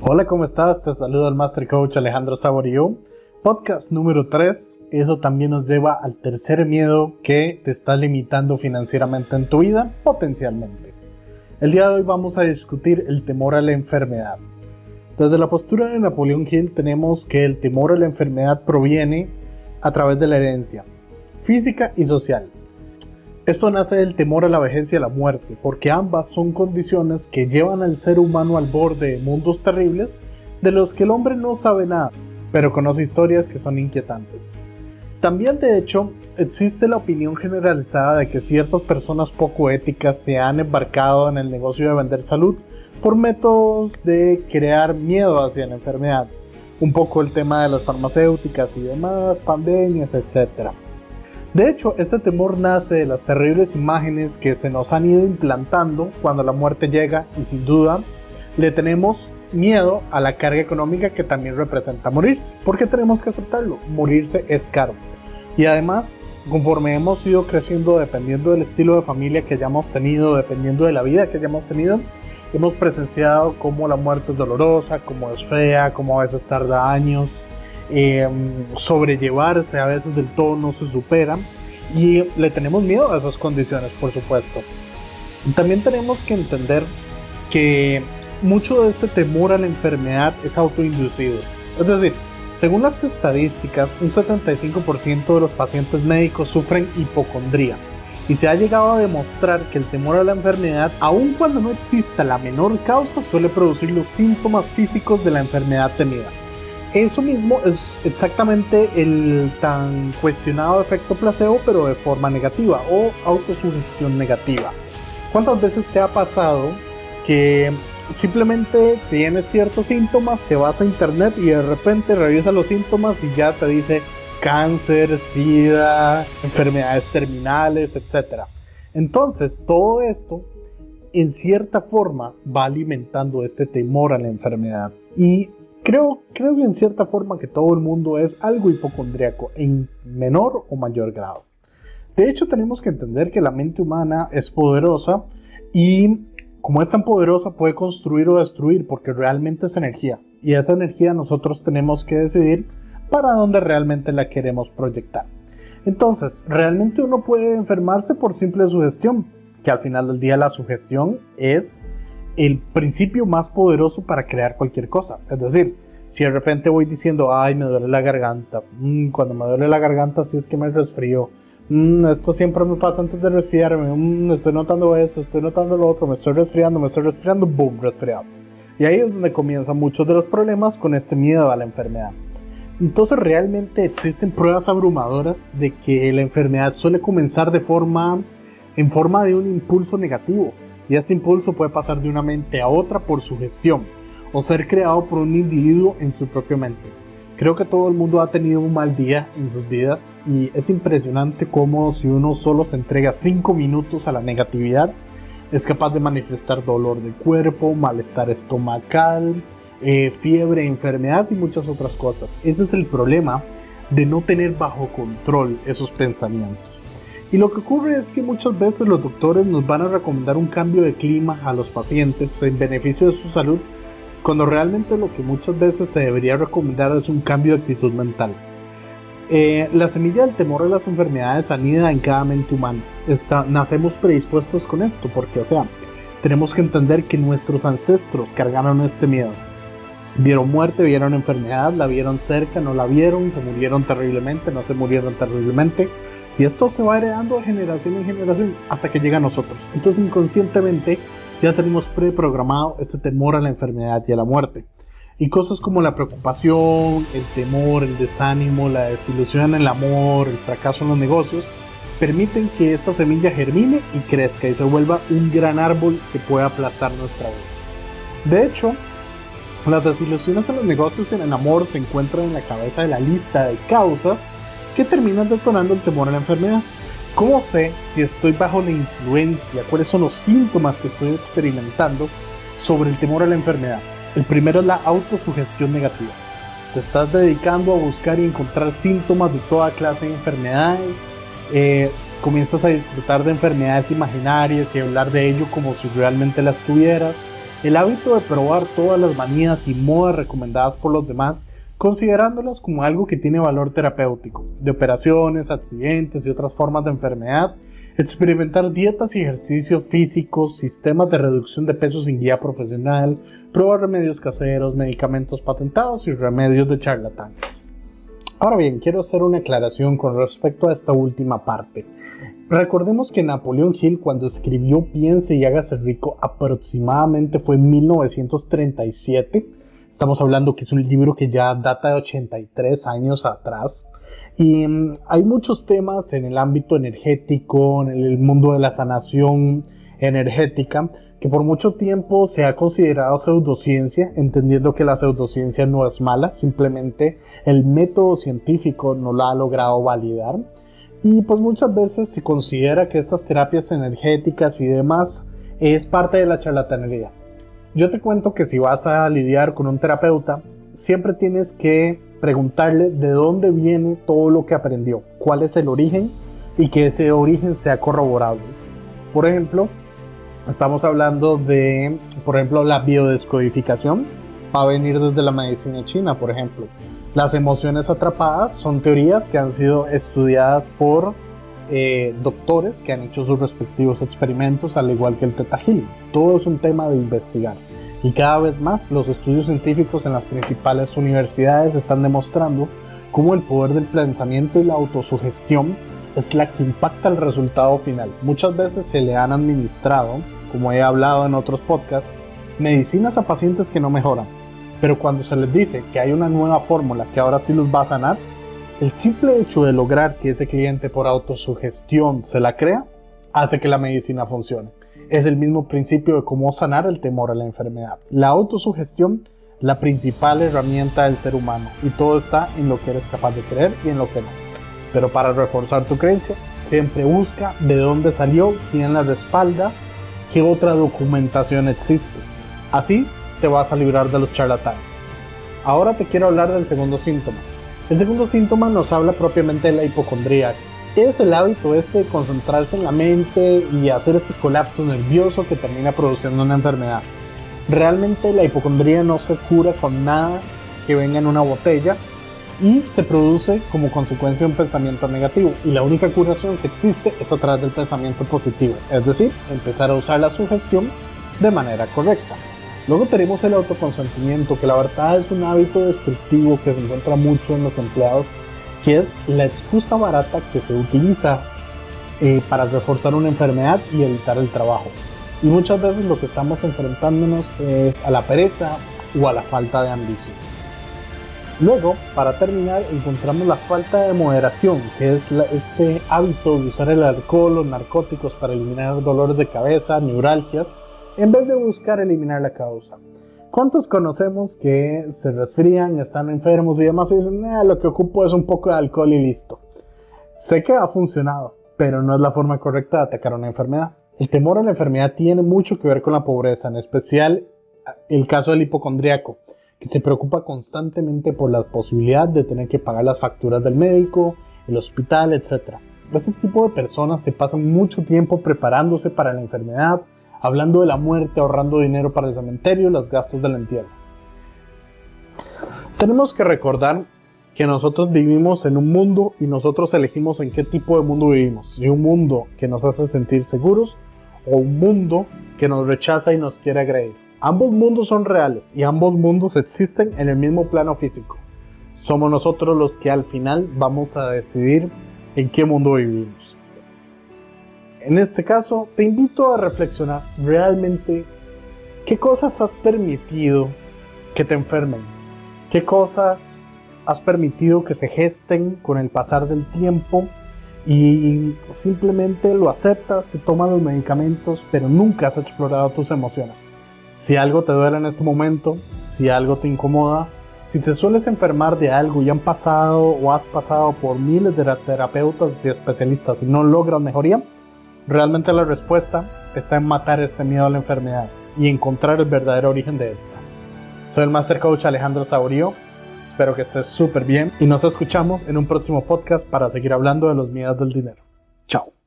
Hola, ¿cómo estás? Te saludo el Master Coach Alejandro Saborío. Podcast número 3. Eso también nos lleva al tercer miedo que te está limitando financieramente en tu vida, potencialmente. El día de hoy vamos a discutir el temor a la enfermedad. Desde la postura de Napoleón Hill tenemos que el temor a la enfermedad proviene a través de la herencia, física y social. Esto nace del temor a la vejez y a la muerte, porque ambas son condiciones que llevan al ser humano al borde de mundos terribles de los que el hombre no sabe nada, pero conoce historias que son inquietantes. También de hecho existe la opinión generalizada de que ciertas personas poco éticas se han embarcado en el negocio de vender salud por métodos de crear miedo hacia la enfermedad, un poco el tema de las farmacéuticas y demás, pandemias, etc. De hecho, este temor nace de las terribles imágenes que se nos han ido implantando cuando la muerte llega y sin duda le tenemos miedo a la carga económica que también representa morirse, porque tenemos que aceptarlo, morirse es caro. Y además, conforme hemos ido creciendo, dependiendo del estilo de familia que hayamos tenido, dependiendo de la vida que hayamos tenido, hemos presenciado cómo la muerte es dolorosa, cómo es fea, cómo a veces tarda años, Em, sobrellevarse, a veces del todo no se supera y le tenemos miedo a esas condiciones, por supuesto. También tenemos que entender que mucho de este temor a la enfermedad es autoinducido. Es decir, según las estadísticas, un 75% de los pacientes médicos sufren hipocondría. Y se ha llegado a demostrar que el temor a la enfermedad, aun cuando no exista la menor causa, suele producir los síntomas físicos de la enfermedad temida. Eso mismo es exactamente el tan cuestionado efecto placebo, pero de forma negativa o autosugestión negativa. ¿Cuántas veces te ha pasado que simplemente tienes ciertos síntomas, te vas a internet y de repente revisas los síntomas y ya te dice cáncer, sida, enfermedades terminales, etc. Entonces, todo esto en cierta forma va alimentando este temor a la enfermedad. Y Creo, creo en cierta forma que todo el mundo es algo hipocondríaco en menor o mayor grado. De hecho, tenemos que entender que la mente humana es poderosa y como es tan poderosa puede construir o destruir porque realmente es energía. Y esa energía nosotros tenemos que decidir para dónde realmente la queremos proyectar. Entonces, realmente uno puede enfermarse por simple sugestión, que al final del día la sugestión es el principio más poderoso para crear cualquier cosa. Es decir, si de repente voy diciendo, ay, me duele la garganta, mm, cuando me duele la garganta, si es que me resfrío, mm, esto siempre me pasa antes de resfriarme, mm, estoy notando eso, estoy notando lo otro, me estoy resfriando, me estoy resfriando, boom, resfriado. Y ahí es donde comienzan muchos de los problemas con este miedo a la enfermedad. Entonces realmente existen pruebas abrumadoras de que la enfermedad suele comenzar de forma, en forma de un impulso negativo y este impulso puede pasar de una mente a otra por su gestión o ser creado por un individuo en su propia mente. Creo que todo el mundo ha tenido un mal día en sus vidas y es impresionante cómo si uno solo se entrega 5 minutos a la negatividad, es capaz de manifestar dolor de cuerpo, malestar estomacal, eh, fiebre, enfermedad y muchas otras cosas. Ese es el problema de no tener bajo control esos pensamientos. Y lo que ocurre es que muchas veces los doctores nos van a recomendar un cambio de clima a los pacientes en beneficio de su salud, cuando realmente lo que muchas veces se debería recomendar es un cambio de actitud mental. Eh, la semilla del temor a las enfermedades anida en cada mente humana. Está, nacemos predispuestos con esto, porque, o sea, tenemos que entender que nuestros ancestros cargaron este miedo. Vieron muerte, vieron enfermedad, la vieron cerca, no la vieron, se murieron terriblemente, no se murieron terriblemente y esto se va heredando generación en generación hasta que llega a nosotros. Entonces inconscientemente ya tenemos preprogramado este temor a la enfermedad y a la muerte. Y cosas como la preocupación, el temor, el desánimo, la desilusión en el amor, el fracaso en los negocios, permiten que esta semilla germine y crezca y se vuelva un gran árbol que pueda aplastar nuestra vida. De hecho, las desilusiones en los negocios y en el amor se encuentran en la cabeza de la lista de causas que terminan detonando el temor a la enfermedad. ¿Cómo sé si estoy bajo la influencia? ¿Cuáles son los síntomas que estoy experimentando sobre el temor a la enfermedad? El primero es la autosugestión negativa. Te estás dedicando a buscar y encontrar síntomas de toda clase de enfermedades. Eh, comienzas a disfrutar de enfermedades imaginarias y hablar de ello como si realmente las tuvieras. el hábito de probar todas las manías y modas recomendadas por los demás, considerándolas como algo que tiene valor terapéutico, de operaciones, accidentes y otras formas de enfermedad, experimentar dietas y ejercicios físicos, sistemas de reducción de peso sin guía profesional, probar remedios caseros, medicamentos patentados y remedios de charlatanes. Ahora bien, quiero hacer una aclaración con respecto a esta última parte. Recordemos que Napoleón Hill cuando escribió Piense y hágase rico aproximadamente fue en 1937. Estamos hablando que es un libro que ya data de 83 años atrás. Y mm, hay muchos temas en el ámbito energético, en el mundo de la sanación energética, que por mucho tiempo se ha considerado pseudociencia, entendiendo que la pseudociencia no es mala, simplemente el método científico no la ha logrado validar. Y pues muchas veces se considera que estas terapias energéticas y demás es parte de la charlatanería. Yo te cuento que si vas a lidiar con un terapeuta, siempre tienes que preguntarle de dónde viene todo lo que aprendió, cuál es el origen y que ese origen sea corroborable. Por ejemplo, estamos hablando de, por ejemplo, la biodescodificación. Va a venir desde la medicina china, por ejemplo. Las emociones atrapadas son teorías que han sido estudiadas por eh, doctores que han hecho sus respectivos experimentos, al igual que el Teta Healing. Todo es un tema de investigar. Y cada vez más los estudios científicos en las principales universidades están demostrando cómo el poder del pensamiento y la autosugestión es la que impacta el resultado final. Muchas veces se le han administrado, como he hablado en otros podcasts, medicinas a pacientes que no mejoran pero cuando se les dice que hay una nueva fórmula que ahora sí los va a sanar, el simple hecho de lograr que ese cliente por autosugestión se la crea, hace que la medicina funcione. Es el mismo principio de cómo sanar el temor a la enfermedad. La autosugestión, la principal herramienta del ser humano, y todo está en lo que eres capaz de creer y en lo que no. Pero para reforzar tu creencia, siempre busca de dónde salió, quién la respalda, qué otra documentación existe. Así te vas a librar de los charlatanes. Ahora te quiero hablar del segundo síntoma. El segundo síntoma nos habla propiamente de la hipocondría. Es el hábito este de concentrarse en la mente y hacer este colapso nervioso que termina produciendo una enfermedad. Realmente la hipocondría no se cura con nada que venga en una botella y se produce como consecuencia de un pensamiento negativo. Y la única curación que existe es a través del pensamiento positivo, es decir, empezar a usar la sugestión de manera correcta. Luego tenemos el autoconsentimiento, que la verdad es un hábito destructivo que se encuentra mucho en los empleados, que es la excusa barata que se utiliza eh, para reforzar una enfermedad y evitar el trabajo. Y muchas veces lo que estamos enfrentándonos es a la pereza o a la falta de ambición. Luego, para terminar, encontramos la falta de moderación, que es este hábito de usar el alcohol o narcóticos para eliminar dolores de cabeza, neuralgias, en vez de buscar eliminar la causa. ¿Cuántos conocemos que se resfrían, están enfermos y demás y dicen, lo que ocupo es un poco de alcohol y listo? Sé que ha funcionado, pero no es la forma correcta de atacar una enfermedad. El temor a la enfermedad tiene mucho que ver con la pobreza, en especial el caso del hipocondriaco, que se preocupa constantemente por la posibilidad de tener que pagar las facturas del médico, el hospital, etc. Este tipo de personas se pasan mucho tiempo preparándose para la enfermedad, hablando de la muerte, ahorrando dinero para el cementerio y los gastos del entierro. Tenemos que recordar que nosotros vivimos en un mundo y nosotros elegimos en qué tipo de mundo vivimos. Si un mundo que nos hace sentir seguros o un mundo que nos rechaza y nos quiere agredir. Ambos mundos son reales y ambos mundos existen en el mismo plano físico. Somos nosotros los que al final vamos a decidir en qué mundo vivimos. En este caso, te invito a reflexionar realmente qué cosas has permitido que te enfermen, qué cosas has permitido que se gesten con el pasar del tiempo y simplemente lo aceptas, te tomas los medicamentos, pero nunca has explorado tus emociones. Si algo te duele en este momento, si algo te incomoda, si te sueles enfermar de algo y han pasado o has pasado por miles de terapeutas y especialistas y no logras mejoría, Realmente la respuesta está en matar este miedo a la enfermedad y encontrar el verdadero origen de esta. Soy el Master Coach Alejandro Saurio. Espero que estés súper bien y nos escuchamos en un próximo podcast para seguir hablando de los miedos del dinero. Chao.